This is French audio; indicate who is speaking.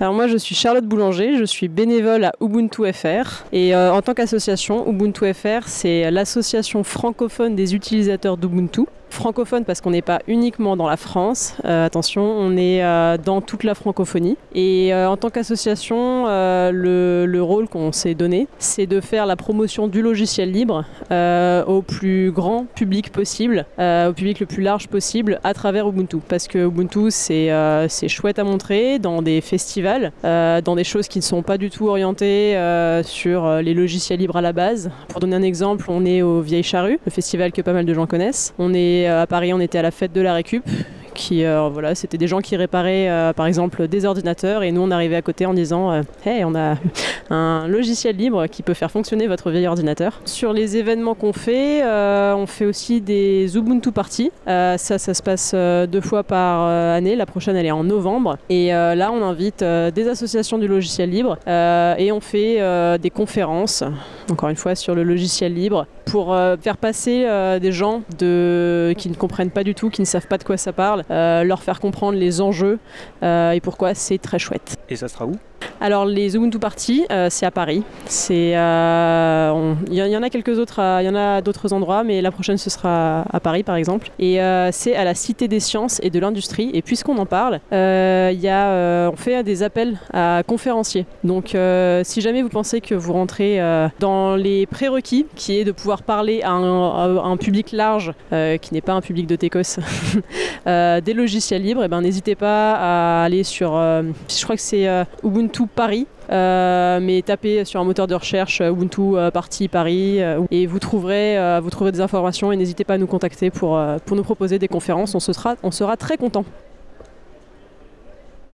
Speaker 1: Alors moi je suis Charlotte Boulanger, je suis bénévole à Ubuntu FR et euh, en tant qu'association, Ubuntu FR c'est l'association francophone des utilisateurs d'Ubuntu francophone parce qu'on n'est pas uniquement dans la France. Euh, attention, on est euh, dans toute la francophonie. Et euh, en tant qu'association, le, le, rôle qu'on s'est donné, c'est de faire la promotion du logiciel libre au plus grand public possible, au public le plus large possible à travers Ubuntu. Parce que Ubuntu, c'est chouette à montrer dans des festivals, dans des choses qui ne sont pas du tout orientées sur les logiciels libres à la base. Pour donner un exemple, on est au Vieille Charrue, le festival que pas mal de gens connaissent. Euh, à Paris, on était à la fête de la récup euh, voilà, c'était des gens qui réparaient euh, par exemple des ordinateurs et nous on arrivait à côté en disant euh, hey on a un logiciel libre qui peut faire fonctionner votre vieil ordinateur. Sur les événements qu'on fait, on fait aussi des Ubuntu parties. ça, ça se passe deux fois par année. La prochaine elle est en novembre et là on invite des associations du logiciel libre et on fait des conférences. Encore une fois sur le logiciel libre pour faire passer des gens qui ne comprennent pas du tout, qui ne savent pas de quoi ça parle, leur faire comprendre les enjeux euh, et pourquoi c'est très chouette.
Speaker 2: Et ça sera où?
Speaker 1: Alors les Ubuntu Party, euh, c'est à Paris. C'est, euh, il y, en a quelques autres, il y en a d'autres endroits, mais la prochaine ce sera à Paris par exemple. Et euh, c'est à la Cité des Sciences et de l'Industrie. Et puisqu'on en parle, y a, on fait des appels à conférenciers. Donc si jamais vous pensez que vous rentrez dans les prérequis, qui est de pouvoir parler à un, public large, qui n'est pas un public de Técos, des logiciels libres, et eh ben n'hésitez pas à aller sur, je crois que c'est Ubuntu Paris. Euh, mais tapez sur un moteur de recherche euh, Ubuntu euh, Party Paris et vous trouverez, des informations et n'hésitez pas à nous contacter pour, nous proposer des conférences. On, se sera, on sera très content.